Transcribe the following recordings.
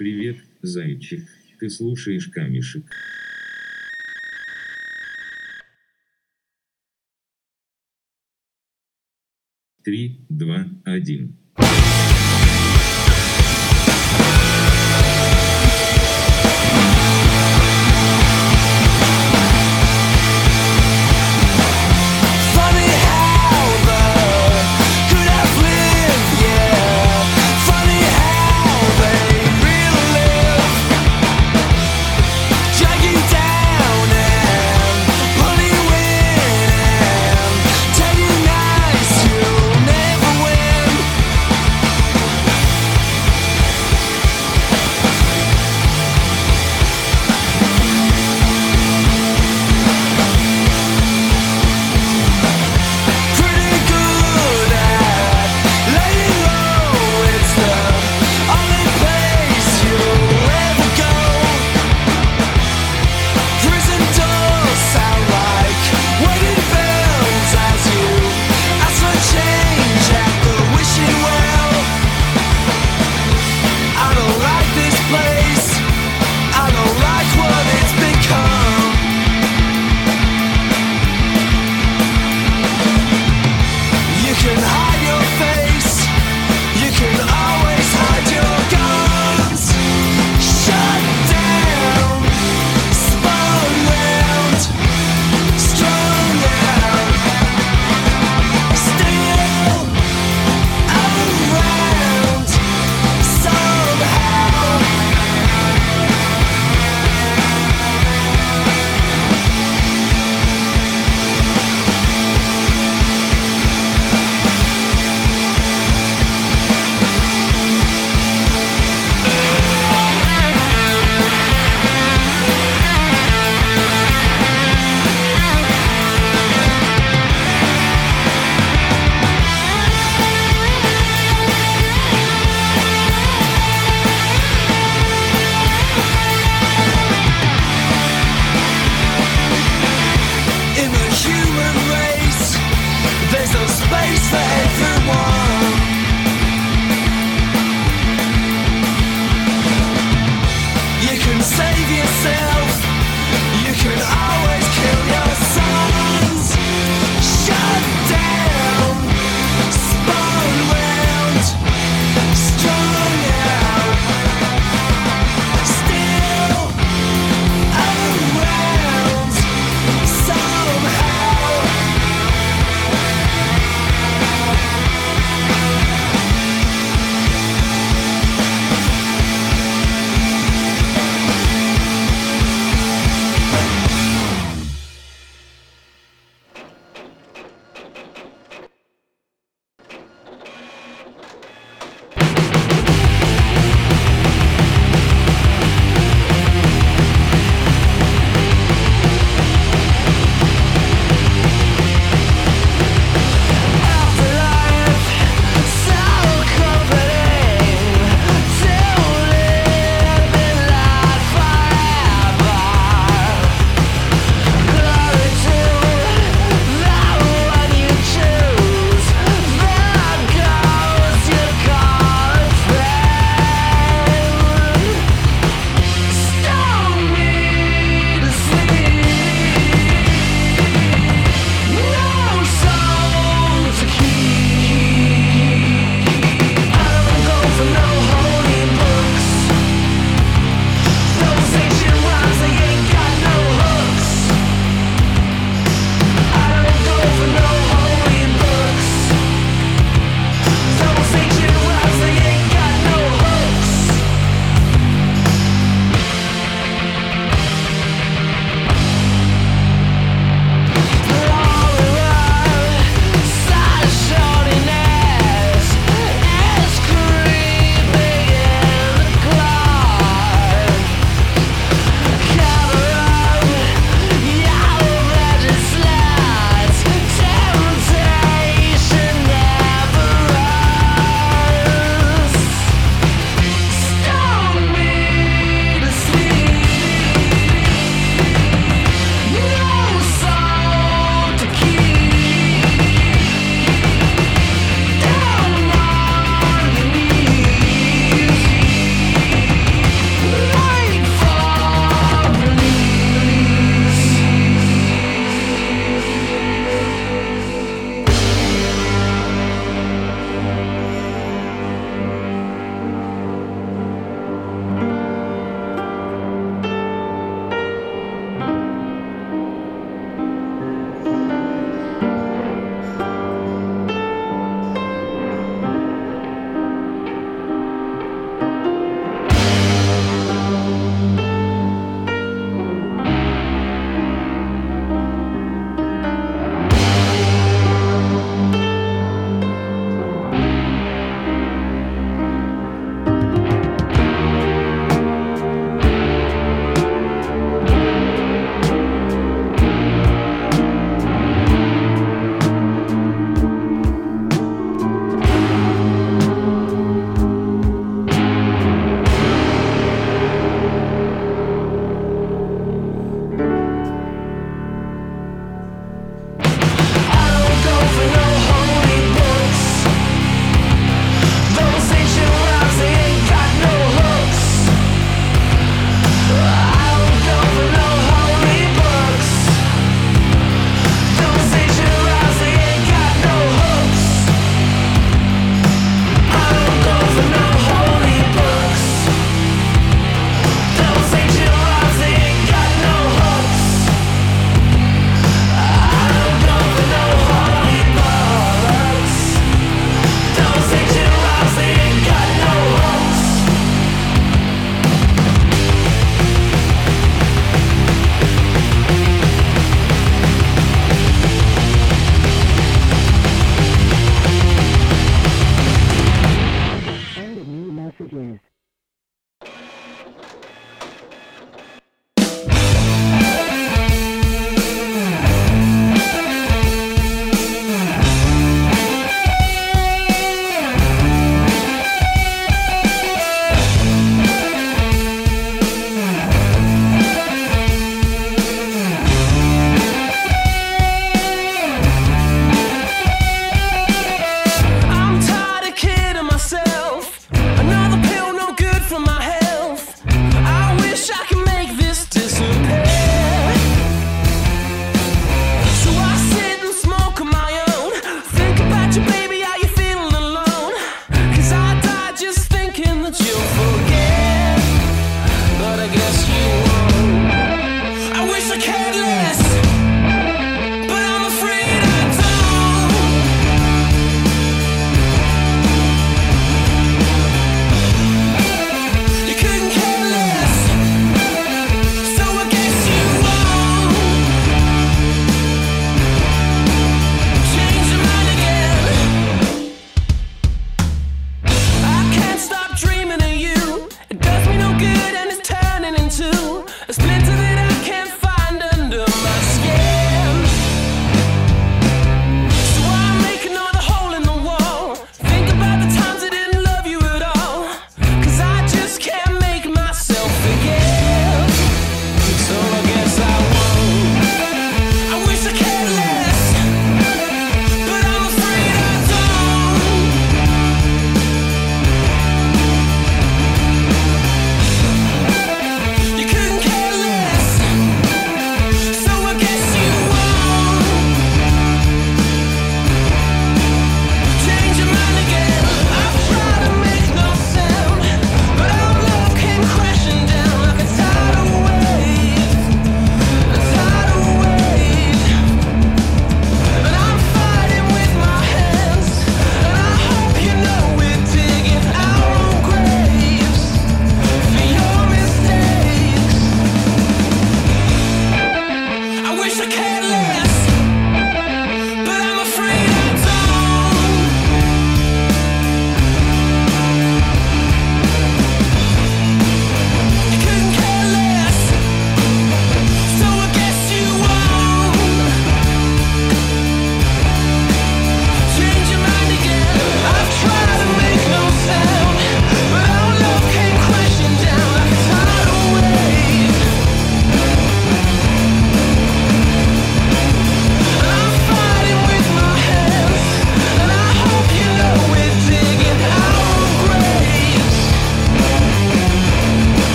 Привет, зайчик. Ты слушаешь камешек. Три, два, один.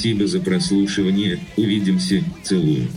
Спасибо за прослушивание. Увидимся. Целую.